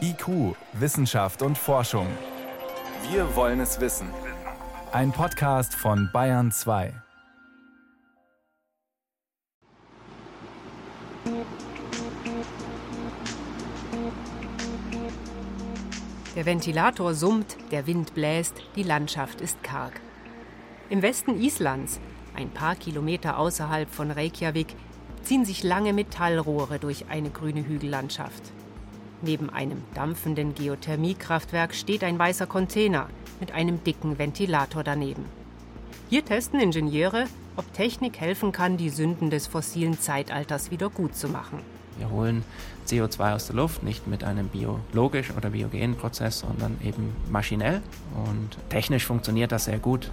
IQ, Wissenschaft und Forschung. Wir wollen es wissen. Ein Podcast von Bayern 2. Der Ventilator summt, der Wind bläst, die Landschaft ist karg. Im Westen Islands, ein paar Kilometer außerhalb von Reykjavik, ziehen sich lange Metallrohre durch eine grüne Hügellandschaft. Neben einem dampfenden Geothermiekraftwerk steht ein weißer Container mit einem dicken Ventilator daneben. Hier testen Ingenieure, ob Technik helfen kann, die Sünden des fossilen Zeitalters wieder gut zu machen. Wir holen CO2 aus der Luft, nicht mit einem biologischen oder biogenen Prozess, sondern eben maschinell. Und technisch funktioniert das sehr gut.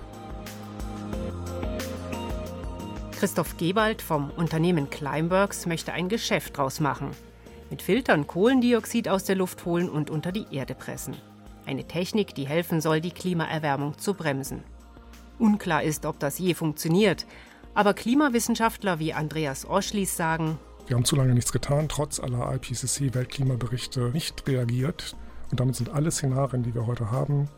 Christoph Gewald vom Unternehmen Climeworks möchte ein Geschäft draus machen. Mit Filtern Kohlendioxid aus der Luft holen und unter die Erde pressen. Eine Technik, die helfen soll, die Klimaerwärmung zu bremsen. Unklar ist, ob das je funktioniert. Aber Klimawissenschaftler wie Andreas Oschlis sagen, wir haben zu lange nichts getan, trotz aller IPCC-Weltklimaberichte nicht reagiert. Und damit sind alle Szenarien, die wir heute haben,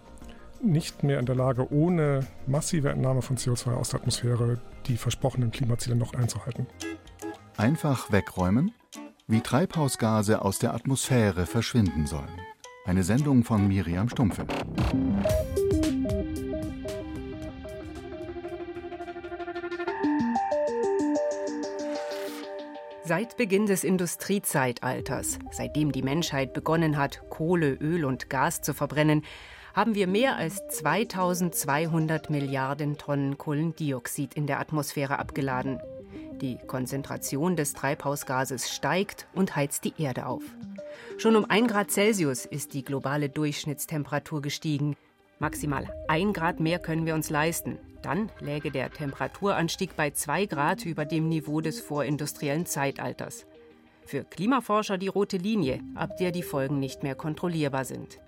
nicht mehr in der Lage, ohne massive Entnahme von CO2 aus der Atmosphäre die versprochenen Klimaziele noch einzuhalten. Einfach wegräumen, wie Treibhausgase aus der Atmosphäre verschwinden sollen. Eine Sendung von Miriam Stumpfe. Seit Beginn des Industriezeitalters, seitdem die Menschheit begonnen hat, Kohle, Öl und Gas zu verbrennen, haben wir mehr als 2200 Milliarden Tonnen Kohlendioxid in der Atmosphäre abgeladen. Die Konzentration des Treibhausgases steigt und heizt die Erde auf. Schon um 1 Grad Celsius ist die globale Durchschnittstemperatur gestiegen. Maximal 1 Grad mehr können wir uns leisten. Dann läge der Temperaturanstieg bei 2 Grad über dem Niveau des vorindustriellen Zeitalters. Für Klimaforscher die rote Linie, ab der die Folgen nicht mehr kontrollierbar sind.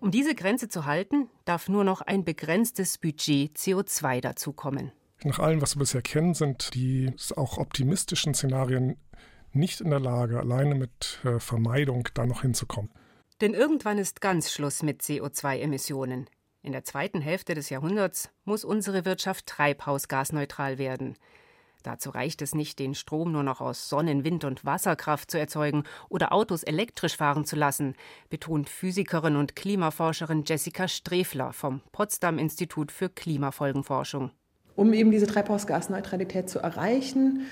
Um diese Grenze zu halten, darf nur noch ein begrenztes Budget CO2 dazukommen. Nach allem, was wir bisher kennen, sind die auch optimistischen Szenarien nicht in der Lage, alleine mit äh, Vermeidung da noch hinzukommen. Denn irgendwann ist ganz Schluss mit CO2-Emissionen. In der zweiten Hälfte des Jahrhunderts muss unsere Wirtschaft treibhausgasneutral werden. Dazu reicht es nicht, den Strom nur noch aus Sonnen-, Wind- und Wasserkraft zu erzeugen oder Autos elektrisch fahren zu lassen, betont Physikerin und Klimaforscherin Jessica Strefler vom Potsdam Institut für Klimafolgenforschung. Um eben diese Treibhausgasneutralität zu erreichen,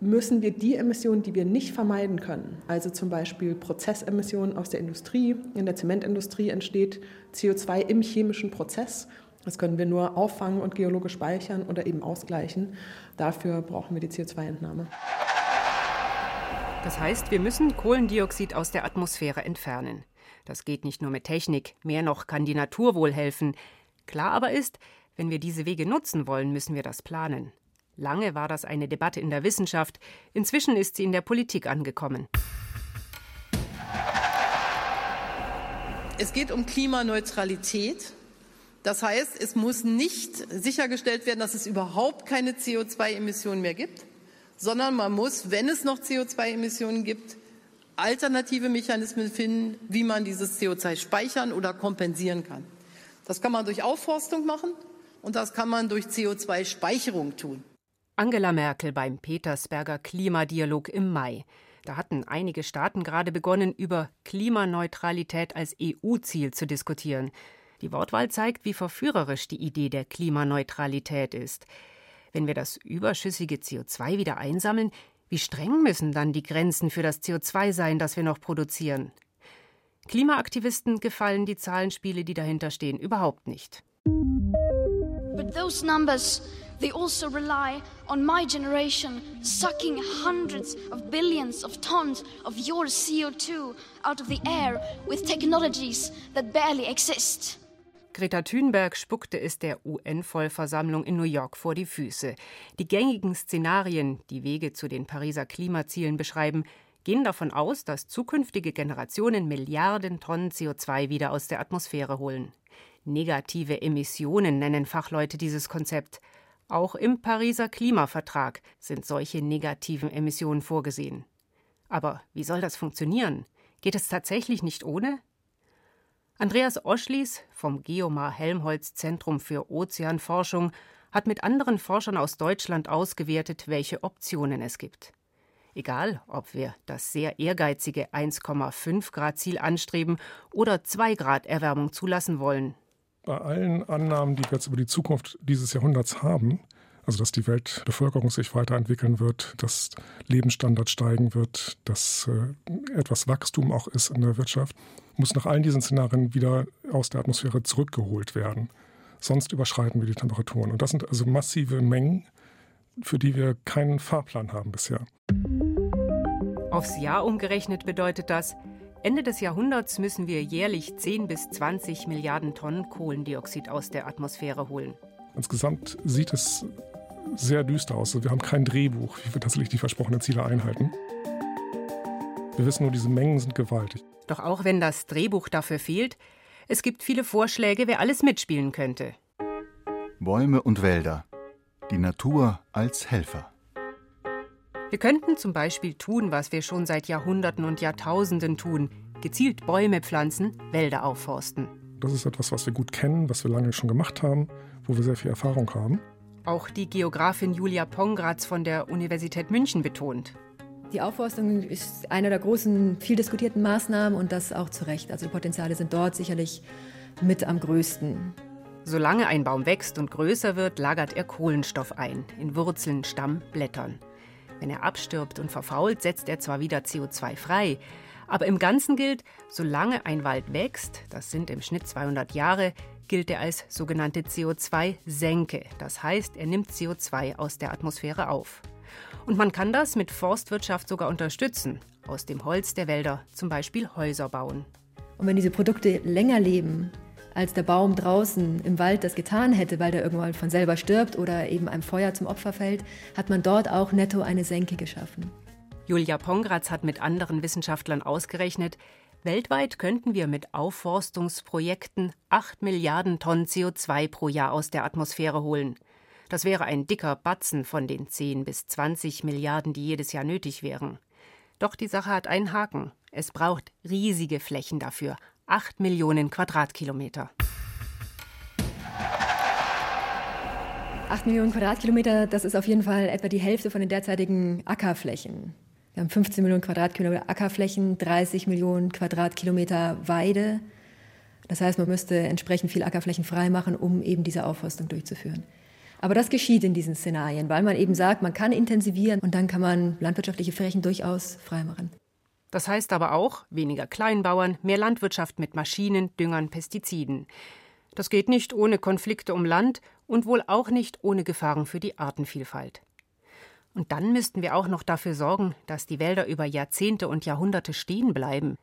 müssen wir die Emissionen, die wir nicht vermeiden können, also zum Beispiel Prozessemissionen aus der Industrie, in der Zementindustrie entsteht CO2 im chemischen Prozess das können wir nur auffangen und geologisch speichern oder eben ausgleichen. Dafür brauchen wir die CO2-Entnahme. Das heißt, wir müssen Kohlendioxid aus der Atmosphäre entfernen. Das geht nicht nur mit Technik, mehr noch kann die Natur wohl helfen. Klar aber ist, wenn wir diese Wege nutzen wollen, müssen wir das planen. Lange war das eine Debatte in der Wissenschaft, inzwischen ist sie in der Politik angekommen. Es geht um Klimaneutralität das heißt, es muss nicht sichergestellt werden, dass es überhaupt keine CO2-Emissionen mehr gibt, sondern man muss, wenn es noch CO2-Emissionen gibt, alternative Mechanismen finden, wie man dieses CO2 speichern oder kompensieren kann. Das kann man durch Aufforstung machen und das kann man durch CO2-Speicherung tun. Angela Merkel beim Petersberger Klimadialog im Mai. Da hatten einige Staaten gerade begonnen, über Klimaneutralität als EU-Ziel zu diskutieren. Die Wortwahl zeigt, wie verführerisch die Idee der Klimaneutralität ist. Wenn wir das überschüssige CO2 wieder einsammeln, wie streng müssen dann die Grenzen für das CO2 sein, das wir noch produzieren? Klimaaktivisten gefallen die Zahlenspiele, die dahinter stehen, überhaupt nicht. But those numbers, they also rely on my generation sucking hundreds of billions of tons of your CO2 out of the air with technologies that barely exist. Greta Thunberg spuckte es der UN-Vollversammlung in New York vor die Füße. Die gängigen Szenarien, die Wege zu den Pariser Klimazielen beschreiben, gehen davon aus, dass zukünftige Generationen Milliarden Tonnen CO2 wieder aus der Atmosphäre holen. Negative Emissionen nennen Fachleute dieses Konzept. Auch im Pariser Klimavertrag sind solche negativen Emissionen vorgesehen. Aber wie soll das funktionieren? Geht es tatsächlich nicht ohne? Andreas Oschlies vom Geomar Helmholtz Zentrum für Ozeanforschung hat mit anderen Forschern aus Deutschland ausgewertet, welche Optionen es gibt. Egal, ob wir das sehr ehrgeizige 1,5 Grad Ziel anstreben oder 2 Grad Erwärmung zulassen wollen. Bei allen Annahmen, die wir jetzt über die Zukunft dieses Jahrhunderts haben, also dass die Weltbevölkerung sich weiterentwickeln wird, dass Lebensstandard steigen wird, dass äh, etwas Wachstum auch ist in der Wirtschaft, muss nach allen diesen Szenarien wieder aus der Atmosphäre zurückgeholt werden. Sonst überschreiten wir die Temperaturen. Und das sind also massive Mengen, für die wir keinen Fahrplan haben bisher. Aufs Jahr umgerechnet bedeutet das, Ende des Jahrhunderts müssen wir jährlich 10 bis 20 Milliarden Tonnen Kohlendioxid aus der Atmosphäre holen. Insgesamt sieht es sehr düster aus. Wir haben kein Drehbuch, wie wir tatsächlich die versprochenen Ziele einhalten. Wir wissen nur, diese Mengen sind gewaltig. Doch auch wenn das Drehbuch dafür fehlt, es gibt viele Vorschläge, wer alles mitspielen könnte. Bäume und Wälder. Die Natur als Helfer. Wir könnten zum Beispiel tun, was wir schon seit Jahrhunderten und Jahrtausenden tun: gezielt Bäume pflanzen, Wälder aufforsten. Das ist etwas, was wir gut kennen, was wir lange schon gemacht haben, wo wir sehr viel Erfahrung haben. Auch die Geografin Julia Pongratz von der Universität München betont. Die Aufforstung ist eine der großen, viel diskutierten Maßnahmen und das auch zu Recht. Also die Potenziale sind dort sicherlich mit am größten. Solange ein Baum wächst und größer wird, lagert er Kohlenstoff ein, in Wurzeln, Stamm, Blättern. Wenn er abstirbt und verfault, setzt er zwar wieder CO2 frei, aber im Ganzen gilt, solange ein Wald wächst, das sind im Schnitt 200 Jahre, gilt er als sogenannte CO2-Senke. Das heißt, er nimmt CO2 aus der Atmosphäre auf. Und man kann das mit Forstwirtschaft sogar unterstützen. Aus dem Holz der Wälder zum Beispiel Häuser bauen. Und wenn diese Produkte länger leben, als der Baum draußen im Wald das getan hätte, weil der irgendwann von selber stirbt oder eben einem Feuer zum Opfer fällt, hat man dort auch netto eine Senke geschaffen. Julia Pongratz hat mit anderen Wissenschaftlern ausgerechnet, weltweit könnten wir mit Aufforstungsprojekten 8 Milliarden Tonnen CO2 pro Jahr aus der Atmosphäre holen. Das wäre ein dicker Batzen von den 10 bis 20 Milliarden, die jedes Jahr nötig wären. Doch die Sache hat einen Haken. Es braucht riesige Flächen dafür. 8 Millionen Quadratkilometer. 8 Millionen Quadratkilometer, das ist auf jeden Fall etwa die Hälfte von den derzeitigen Ackerflächen. Wir haben 15 Millionen Quadratkilometer Ackerflächen, 30 Millionen Quadratkilometer Weide. Das heißt, man müsste entsprechend viel Ackerflächen freimachen, um eben diese Aufforstung durchzuführen. Aber das geschieht in diesen Szenarien, weil man eben sagt, man kann intensivieren und dann kann man landwirtschaftliche Flächen durchaus freimachen. Das heißt aber auch weniger Kleinbauern, mehr Landwirtschaft mit Maschinen, Düngern, Pestiziden. Das geht nicht ohne Konflikte um Land und wohl auch nicht ohne Gefahren für die Artenvielfalt. Und dann müssten wir auch noch dafür sorgen, dass die Wälder über Jahrzehnte und Jahrhunderte stehen bleiben.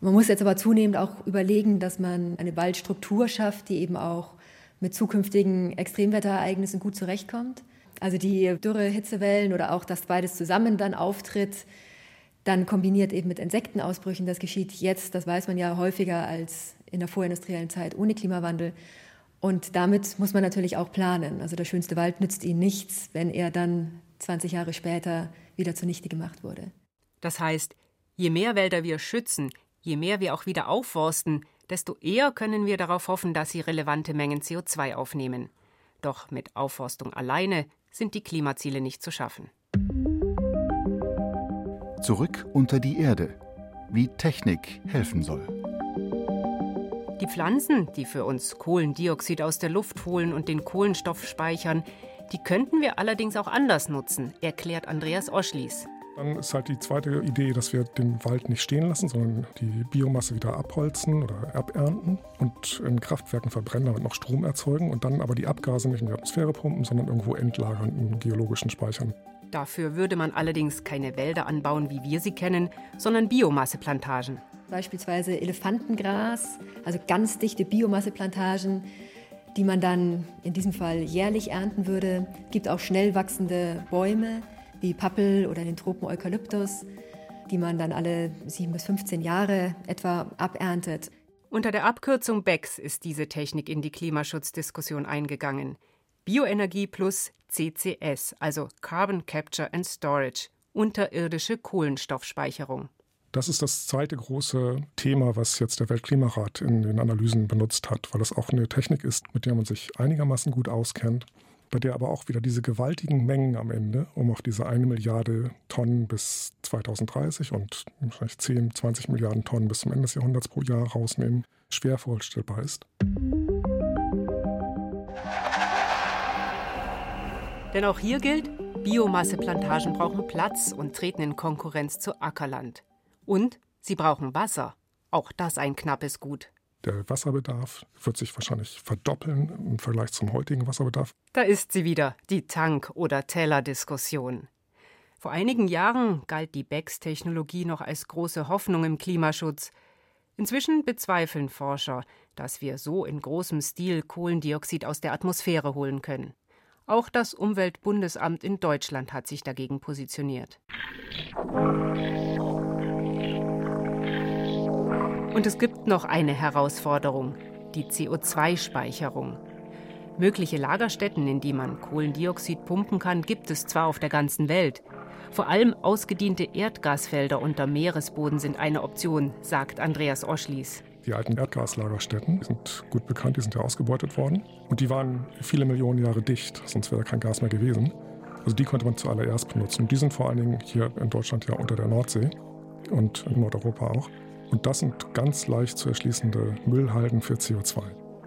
Man muss jetzt aber zunehmend auch überlegen, dass man eine Waldstruktur schafft, die eben auch mit zukünftigen Extremwetterereignissen gut zurechtkommt. Also die Dürre, Hitzewellen oder auch, dass beides zusammen dann auftritt, dann kombiniert eben mit Insektenausbrüchen. Das geschieht jetzt, das weiß man ja häufiger als in der vorindustriellen Zeit ohne Klimawandel. Und damit muss man natürlich auch planen. Also der schönste Wald nützt ihnen nichts, wenn er dann 20 Jahre später wieder zunichte gemacht wurde. Das heißt, je mehr Wälder wir schützen, je mehr wir auch wieder aufforsten, desto eher können wir darauf hoffen, dass sie relevante Mengen CO2 aufnehmen. Doch mit Aufforstung alleine sind die Klimaziele nicht zu schaffen. Zurück unter die Erde. Wie Technik helfen soll. Die Pflanzen, die für uns Kohlendioxid aus der Luft holen und den Kohlenstoff speichern, die könnten wir allerdings auch anders nutzen, erklärt Andreas Oschlies. Dann ist halt die zweite Idee, dass wir den Wald nicht stehen lassen, sondern die Biomasse wieder abholzen oder abernten und in Kraftwerken verbrennen, damit noch Strom erzeugen und dann aber die Abgase nicht in die Atmosphäre pumpen, sondern irgendwo entlagern in geologischen Speichern. Dafür würde man allerdings keine Wälder anbauen, wie wir sie kennen, sondern Biomasseplantagen. Beispielsweise Elefantengras, also ganz dichte Biomasseplantagen, die man dann in diesem Fall jährlich ernten würde. Es gibt auch schnell wachsende Bäume, wie Pappel oder den Tropen Eukalyptus, die man dann alle 7 bis 15 Jahre etwa aberntet. Unter der Abkürzung BECS ist diese Technik in die Klimaschutzdiskussion eingegangen. Bioenergie plus CCS, also Carbon Capture and Storage, unterirdische Kohlenstoffspeicherung. Das ist das zweite große Thema, was jetzt der Weltklimarat in den Analysen benutzt hat, weil es auch eine Technik ist, mit der man sich einigermaßen gut auskennt, bei der aber auch wieder diese gewaltigen Mengen am Ende, um auf diese eine Milliarde Tonnen bis 2030 und wahrscheinlich 10, 20 Milliarden Tonnen bis zum Ende des Jahrhunderts pro Jahr rausnehmen, schwer vorstellbar ist. Denn auch hier gilt, Biomasseplantagen brauchen Platz und treten in Konkurrenz zu Ackerland. Und sie brauchen Wasser. Auch das ein knappes Gut. Der Wasserbedarf wird sich wahrscheinlich verdoppeln im Vergleich zum heutigen Wasserbedarf. Da ist sie wieder, die Tank- oder Teller-Diskussion. Vor einigen Jahren galt die BECS-Technologie noch als große Hoffnung im Klimaschutz. Inzwischen bezweifeln Forscher, dass wir so in großem Stil Kohlendioxid aus der Atmosphäre holen können. Auch das Umweltbundesamt in Deutschland hat sich dagegen positioniert. Und es gibt noch eine Herausforderung, die CO2-Speicherung. Mögliche Lagerstätten, in die man Kohlendioxid pumpen kann, gibt es zwar auf der ganzen Welt. Vor allem ausgediente Erdgasfelder unter Meeresboden sind eine Option, sagt Andreas Oschlies. Die alten Erdgaslagerstätten sind gut bekannt, die sind ja ausgebeutet worden. Und die waren viele Millionen Jahre dicht, sonst wäre kein Gas mehr gewesen. Also die konnte man zuallererst benutzen. Und die sind vor allen Dingen hier in Deutschland ja unter der Nordsee und in Nordeuropa auch. Und das sind ganz leicht zu erschließende Müllhalden für CO2.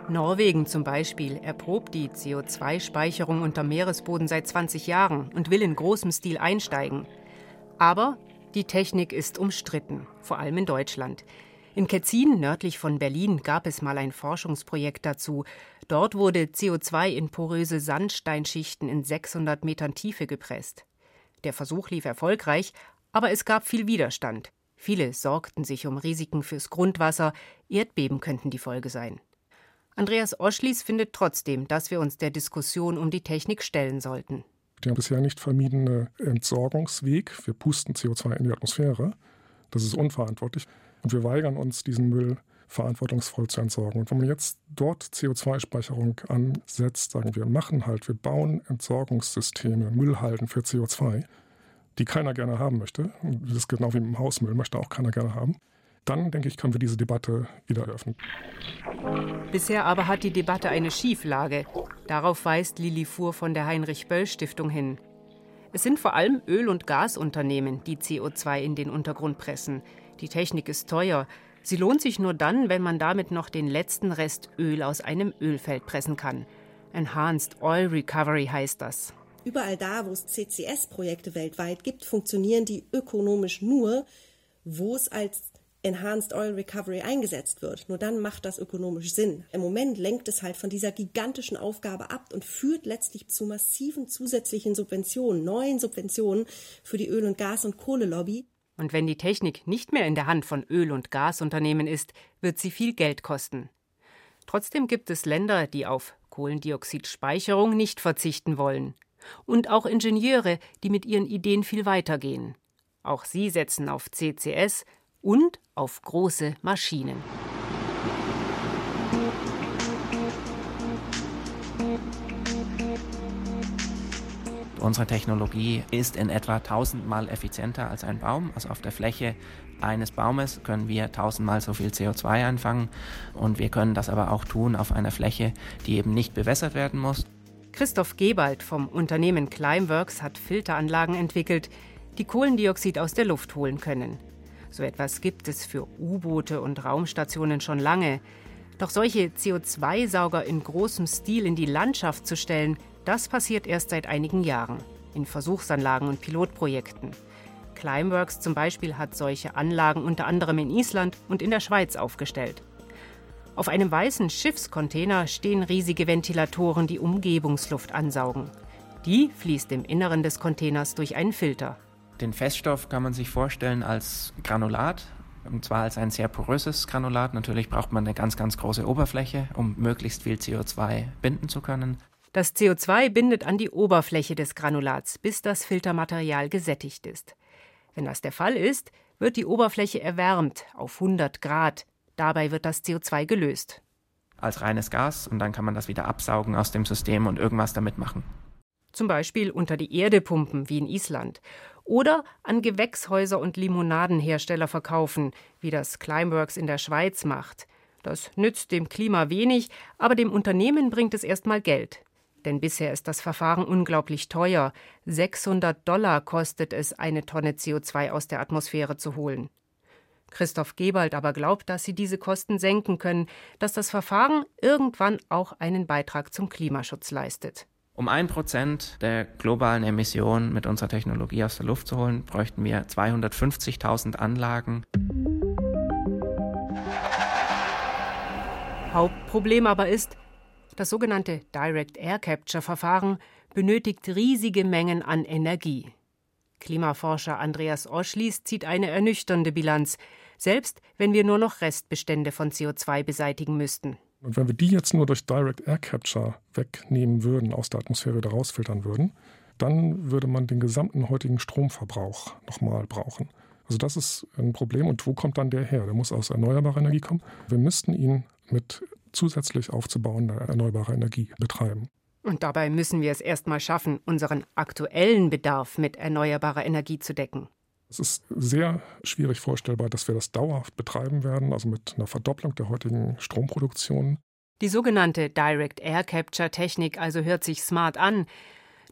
Norwegen zum Beispiel erprobt die CO2-Speicherung unter Meeresboden seit 20 Jahren und will in großem Stil einsteigen. Aber die Technik ist umstritten, vor allem in Deutschland. In Ketzin, nördlich von Berlin, gab es mal ein Forschungsprojekt dazu. Dort wurde CO2 in poröse Sandsteinschichten in 600 Metern Tiefe gepresst. Der Versuch lief erfolgreich, aber es gab viel Widerstand. Viele sorgten sich um Risiken fürs Grundwasser, Erdbeben könnten die Folge sein. Andreas Oschlies findet trotzdem, dass wir uns der Diskussion um die Technik stellen sollten. Der bisher nicht vermiedene Entsorgungsweg, wir pusten CO2 in die Atmosphäre, das ist unverantwortlich. Und wir weigern uns, diesen Müll verantwortungsvoll zu entsorgen. Und wenn man jetzt dort CO2-Speicherung ansetzt, sagen wir, machen halt, wir bauen Entsorgungssysteme, Müllhalden für CO2, die keiner gerne haben möchte. Das ist genau wie dem Hausmüll, möchte auch keiner gerne haben. Dann, denke ich, können wir diese Debatte wieder eröffnen. Bisher aber hat die Debatte eine Schieflage. Darauf weist Lili Fuhr von der Heinrich-Böll-Stiftung hin. Es sind vor allem Öl- und Gasunternehmen, die CO2 in den Untergrund pressen. Die Technik ist teuer. Sie lohnt sich nur dann, wenn man damit noch den letzten Rest Öl aus einem Ölfeld pressen kann. Enhanced Oil Recovery heißt das. Überall da, wo es CCS-Projekte weltweit gibt, funktionieren die ökonomisch nur, wo es als Enhanced Oil Recovery eingesetzt wird. Nur dann macht das ökonomisch Sinn. Im Moment lenkt es halt von dieser gigantischen Aufgabe ab und führt letztlich zu massiven zusätzlichen Subventionen, neuen Subventionen für die Öl- und Gas- und Kohlelobby. Und wenn die Technik nicht mehr in der Hand von Öl- und Gasunternehmen ist, wird sie viel Geld kosten. Trotzdem gibt es Länder, die auf Kohlendioxidspeicherung nicht verzichten wollen. Und auch Ingenieure, die mit ihren Ideen viel weitergehen. Auch sie setzen auf CCS und auf große Maschinen. Unsere Technologie ist in etwa tausendmal effizienter als ein Baum. Also auf der Fläche eines Baumes können wir tausendmal so viel CO2 einfangen und wir können das aber auch tun auf einer Fläche, die eben nicht bewässert werden muss. Christoph Gebald vom Unternehmen Climeworks hat Filteranlagen entwickelt, die Kohlendioxid aus der Luft holen können. So etwas gibt es für U-Boote und Raumstationen schon lange. Doch solche CO2-Sauger in großem Stil in die Landschaft zu stellen, das passiert erst seit einigen Jahren in Versuchsanlagen und Pilotprojekten. Climeworks zum Beispiel hat solche Anlagen unter anderem in Island und in der Schweiz aufgestellt. Auf einem weißen Schiffscontainer stehen riesige Ventilatoren, die Umgebungsluft ansaugen. Die fließt im Inneren des Containers durch einen Filter. Den Feststoff kann man sich vorstellen als Granulat, und zwar als ein sehr poröses Granulat. Natürlich braucht man eine ganz, ganz große Oberfläche, um möglichst viel CO2 binden zu können. Das CO2 bindet an die Oberfläche des Granulats, bis das Filtermaterial gesättigt ist. Wenn das der Fall ist, wird die Oberfläche erwärmt auf 100 Grad. Dabei wird das CO2 gelöst. Als reines Gas und dann kann man das wieder absaugen aus dem System und irgendwas damit machen. zum Beispiel unter die Erde pumpen, wie in Island, oder an Gewächshäuser und Limonadenhersteller verkaufen, wie das Climeworks in der Schweiz macht. Das nützt dem Klima wenig, aber dem Unternehmen bringt es erstmal Geld. Denn bisher ist das Verfahren unglaublich teuer. 600 Dollar kostet es, eine Tonne CO2 aus der Atmosphäre zu holen. Christoph Gebald aber glaubt, dass sie diese Kosten senken können, dass das Verfahren irgendwann auch einen Beitrag zum Klimaschutz leistet. Um ein Prozent der globalen Emissionen mit unserer Technologie aus der Luft zu holen, bräuchten wir 250.000 Anlagen. Hauptproblem aber ist, das sogenannte Direct Air Capture Verfahren benötigt riesige Mengen an Energie. Klimaforscher Andreas Oschlies zieht eine ernüchternde Bilanz, selbst wenn wir nur noch Restbestände von CO2 beseitigen müssten. Und wenn wir die jetzt nur durch Direct Air Capture wegnehmen würden, aus der Atmosphäre wieder rausfiltern würden, dann würde man den gesamten heutigen Stromverbrauch nochmal brauchen. Also das ist ein Problem. Und wo kommt dann der her? Der muss aus erneuerbarer Energie kommen. Wir müssten ihn mit zusätzlich aufzubauender erneuerbarer Energie betreiben. Und dabei müssen wir es erstmal schaffen, unseren aktuellen Bedarf mit erneuerbarer Energie zu decken. Es ist sehr schwierig vorstellbar, dass wir das dauerhaft betreiben werden, also mit einer Verdopplung der heutigen Stromproduktion. Die sogenannte Direct Air Capture Technik also hört sich smart an,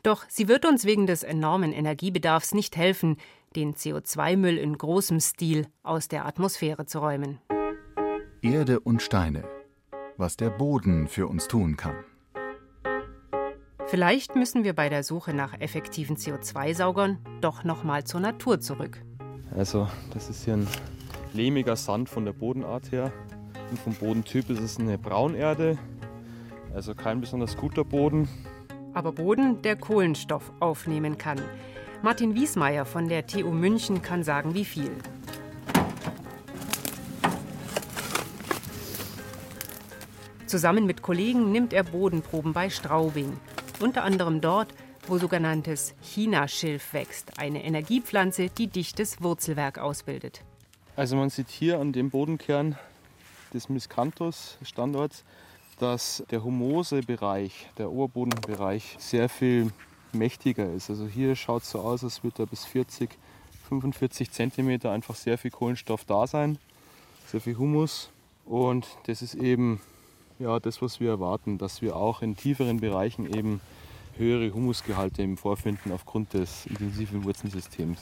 doch sie wird uns wegen des enormen Energiebedarfs nicht helfen, den CO2-Müll in großem Stil aus der Atmosphäre zu räumen. Erde und Steine. Was der Boden für uns tun kann. Vielleicht müssen wir bei der Suche nach effektiven CO2-Saugern doch noch mal zur Natur zurück. Also, das ist hier ein lehmiger Sand von der Bodenart her. Und vom Bodentyp ist es eine Braunerde. Also kein besonders guter Boden. Aber Boden, der Kohlenstoff aufnehmen kann. Martin Wiesmeier von der TU München kann sagen, wie viel. Zusammen mit Kollegen nimmt er Bodenproben bei Straubing unter anderem dort, wo sogenanntes Chinaschilf wächst, eine Energiepflanze, die dichtes Wurzelwerk ausbildet. Also man sieht hier an dem Bodenkern des Miscanthus Standorts, dass der humose Bereich, der Oberbodenbereich, sehr viel mächtiger ist. Also hier schaut es so aus, als würde da bis 40, 45 Zentimeter einfach sehr viel Kohlenstoff da sein, sehr viel Humus. Und das ist eben ja, das, was wir erwarten, dass wir auch in tieferen Bereichen eben höhere Humusgehalte im vorfinden aufgrund des intensiven Wurzelsystems.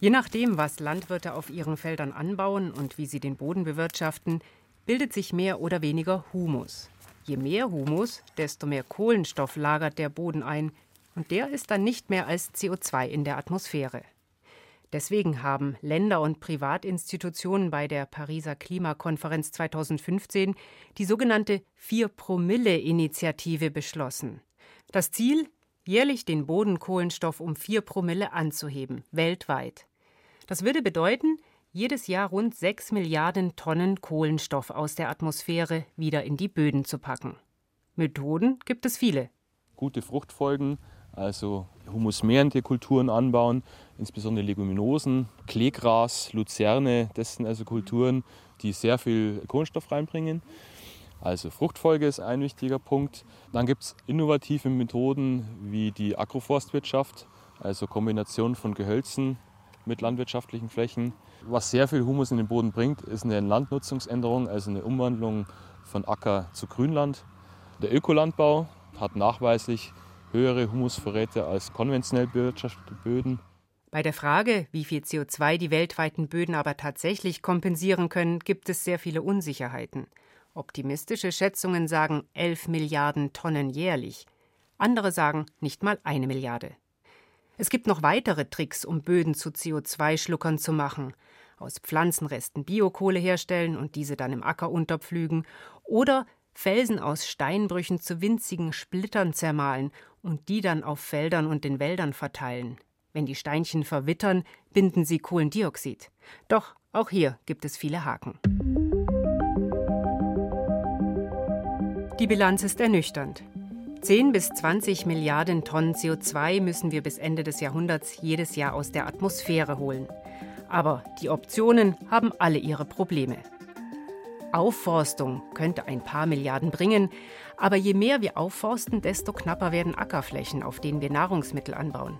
Je nachdem, was Landwirte auf ihren Feldern anbauen und wie sie den Boden bewirtschaften, bildet sich mehr oder weniger Humus. Je mehr Humus, desto mehr Kohlenstoff lagert der Boden ein, und der ist dann nicht mehr als CO2 in der Atmosphäre. Deswegen haben Länder und Privatinstitutionen bei der Pariser Klimakonferenz 2015 die sogenannte Vier-Promille-Initiative beschlossen. Das Ziel? Jährlich den Bodenkohlenstoff um 4 Promille anzuheben, weltweit. Das würde bedeuten, jedes Jahr rund 6 Milliarden Tonnen Kohlenstoff aus der Atmosphäre wieder in die Böden zu packen. Methoden gibt es viele. Gute Fruchtfolgen, also humusmehrende Kulturen anbauen, insbesondere Leguminosen, Kleegras, Luzerne, das sind also Kulturen, die sehr viel Kohlenstoff reinbringen. Also Fruchtfolge ist ein wichtiger Punkt. Dann gibt es innovative Methoden wie die Agroforstwirtschaft, also Kombination von Gehölzen mit landwirtschaftlichen Flächen. Was sehr viel Humus in den Boden bringt, ist eine Landnutzungsänderung, also eine Umwandlung von Acker zu Grünland. Der Ökolandbau hat nachweislich höhere Humusvorräte als konventionell bewirtschaftete Böden. Bei der Frage, wie viel CO2 die weltweiten Böden aber tatsächlich kompensieren können, gibt es sehr viele Unsicherheiten. Optimistische Schätzungen sagen 11 Milliarden Tonnen jährlich. Andere sagen nicht mal eine Milliarde. Es gibt noch weitere Tricks, um Böden zu CO2-Schluckern zu machen. Aus Pflanzenresten Biokohle herstellen und diese dann im Acker unterpflügen oder Felsen aus Steinbrüchen zu winzigen Splittern zermahlen und die dann auf Feldern und den Wäldern verteilen. Wenn die Steinchen verwittern, binden sie Kohlendioxid. Doch auch hier gibt es viele Haken. Die Bilanz ist ernüchternd. 10 bis 20 Milliarden Tonnen CO2 müssen wir bis Ende des Jahrhunderts jedes Jahr aus der Atmosphäre holen. Aber die Optionen haben alle ihre Probleme. Aufforstung könnte ein paar Milliarden bringen, aber je mehr wir aufforsten, desto knapper werden Ackerflächen, auf denen wir Nahrungsmittel anbauen.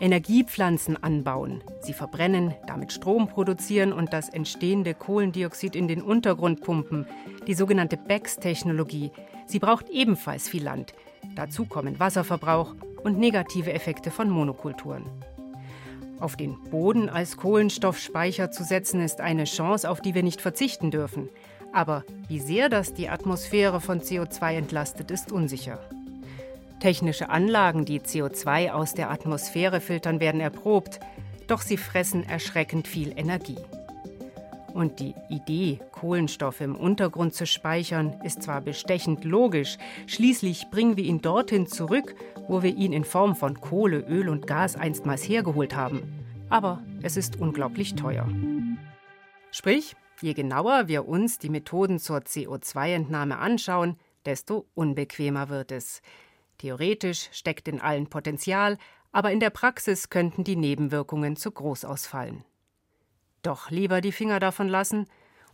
Energiepflanzen anbauen, sie verbrennen, damit Strom produzieren und das entstehende Kohlendioxid in den Untergrund pumpen, die sogenannte BECS-Technologie. Sie braucht ebenfalls viel Land. Dazu kommen Wasserverbrauch und negative Effekte von Monokulturen. Auf den Boden als Kohlenstoffspeicher zu setzen, ist eine Chance, auf die wir nicht verzichten dürfen. Aber wie sehr das die Atmosphäre von CO2 entlastet, ist unsicher. Technische Anlagen, die CO2 aus der Atmosphäre filtern, werden erprobt, doch sie fressen erschreckend viel Energie. Und die Idee, Kohlenstoff im Untergrund zu speichern, ist zwar bestechend logisch, schließlich bringen wir ihn dorthin zurück, wo wir ihn in Form von Kohle, Öl und Gas einstmals hergeholt haben. Aber es ist unglaublich teuer. Sprich, je genauer wir uns die Methoden zur CO2-Entnahme anschauen, desto unbequemer wird es. Theoretisch steckt in allen Potenzial, aber in der Praxis könnten die Nebenwirkungen zu groß ausfallen. Doch lieber die Finger davon lassen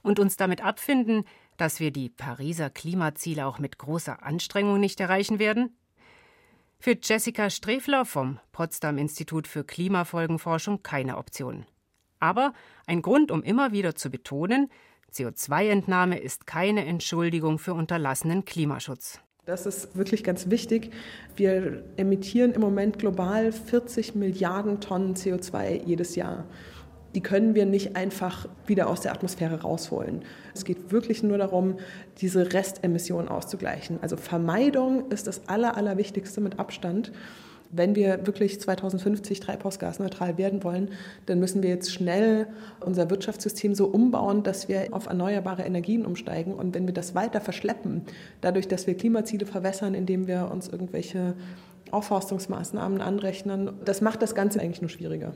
und uns damit abfinden, dass wir die Pariser Klimaziele auch mit großer Anstrengung nicht erreichen werden? Für Jessica Strefler vom Potsdam Institut für Klimafolgenforschung keine Option. Aber ein Grund, um immer wieder zu betonen, CO2-Entnahme ist keine Entschuldigung für unterlassenen Klimaschutz. Das ist wirklich ganz wichtig. Wir emittieren im Moment global 40 Milliarden Tonnen CO2 jedes Jahr. Die können wir nicht einfach wieder aus der Atmosphäre rausholen. Es geht wirklich nur darum, diese Restemissionen auszugleichen. Also Vermeidung ist das Aller, Allerwichtigste mit Abstand wenn wir wirklich 2050 treibhausgasneutral werden wollen, dann müssen wir jetzt schnell unser Wirtschaftssystem so umbauen, dass wir auf erneuerbare Energien umsteigen. Und wenn wir das weiter verschleppen, dadurch, dass wir Klimaziele verwässern, indem wir uns irgendwelche Aufforstungsmaßnahmen anrechnen, das macht das Ganze eigentlich nur schwieriger.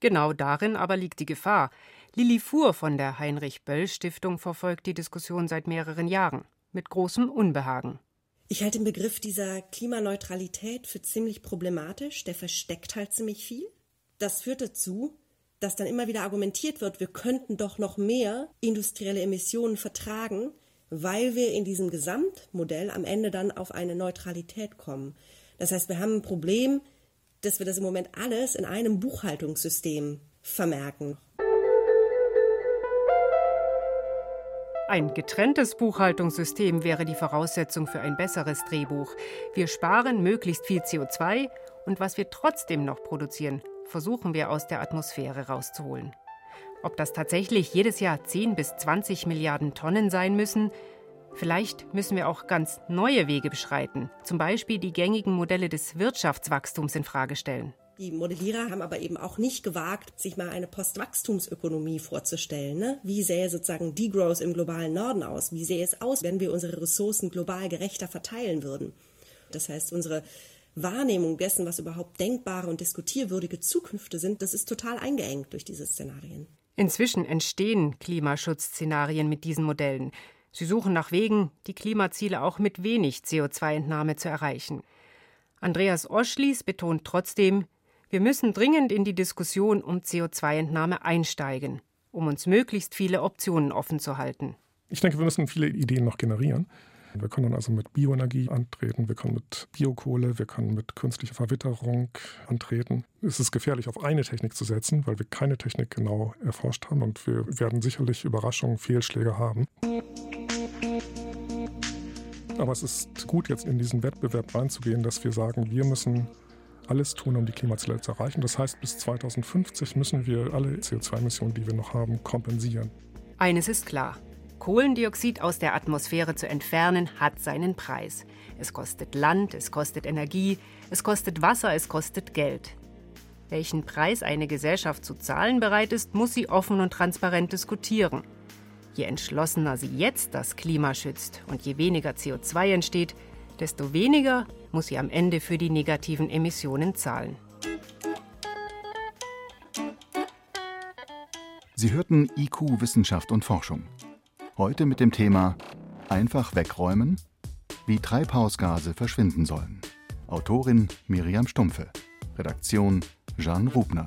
Genau darin aber liegt die Gefahr. Lilly Fuhr von der Heinrich-Böll-Stiftung verfolgt die Diskussion seit mehreren Jahren mit großem Unbehagen. Ich halte den Begriff dieser Klimaneutralität für ziemlich problematisch. Der versteckt halt ziemlich viel. Das führt dazu, dass dann immer wieder argumentiert wird, wir könnten doch noch mehr industrielle Emissionen vertragen, weil wir in diesem Gesamtmodell am Ende dann auf eine Neutralität kommen. Das heißt, wir haben ein Problem, dass wir das im Moment alles in einem Buchhaltungssystem vermerken. Ein getrenntes Buchhaltungssystem wäre die Voraussetzung für ein besseres Drehbuch. Wir sparen möglichst viel CO2 und was wir trotzdem noch produzieren, versuchen wir aus der Atmosphäre rauszuholen. Ob das tatsächlich jedes Jahr 10 bis 20 Milliarden Tonnen sein müssen, vielleicht müssen wir auch ganz neue Wege beschreiten, zum Beispiel die gängigen Modelle des Wirtschaftswachstums in Frage stellen. Die Modellierer haben aber eben auch nicht gewagt, sich mal eine Postwachstumsökonomie vorzustellen. Ne? Wie sähe sozusagen Degrowth im globalen Norden aus? Wie sähe es aus, wenn wir unsere Ressourcen global gerechter verteilen würden? Das heißt, unsere Wahrnehmung dessen, was überhaupt denkbare und diskutierwürdige Zukünfte sind, das ist total eingeengt durch diese Szenarien. Inzwischen entstehen Klimaschutzszenarien mit diesen Modellen. Sie suchen nach Wegen, die Klimaziele auch mit wenig CO2-Entnahme zu erreichen. Andreas Oschlies betont trotzdem, wir müssen dringend in die Diskussion um CO2-Entnahme einsteigen, um uns möglichst viele Optionen offen zu halten. Ich denke, wir müssen viele Ideen noch generieren. Wir können also mit Bioenergie antreten, wir können mit Biokohle, wir können mit künstlicher Verwitterung antreten. Es ist gefährlich, auf eine Technik zu setzen, weil wir keine Technik genau erforscht haben und wir werden sicherlich Überraschungen, Fehlschläge haben. Aber es ist gut, jetzt in diesen Wettbewerb reinzugehen, dass wir sagen, wir müssen alles tun, um die Klimaziele zu erreichen. Das heißt, bis 2050 müssen wir alle CO2-Emissionen, die wir noch haben, kompensieren. Eines ist klar. Kohlendioxid aus der Atmosphäre zu entfernen, hat seinen Preis. Es kostet Land, es kostet Energie, es kostet Wasser, es kostet Geld. Welchen Preis eine Gesellschaft zu zahlen bereit ist, muss sie offen und transparent diskutieren. Je entschlossener sie jetzt das Klima schützt und je weniger CO2 entsteht, desto weniger muss sie am Ende für die negativen Emissionen zahlen. Sie hörten IQ Wissenschaft und Forschung. Heute mit dem Thema Einfach wegräumen, wie Treibhausgase verschwinden sollen. Autorin Miriam Stumpfe. Redaktion Jean Rubner.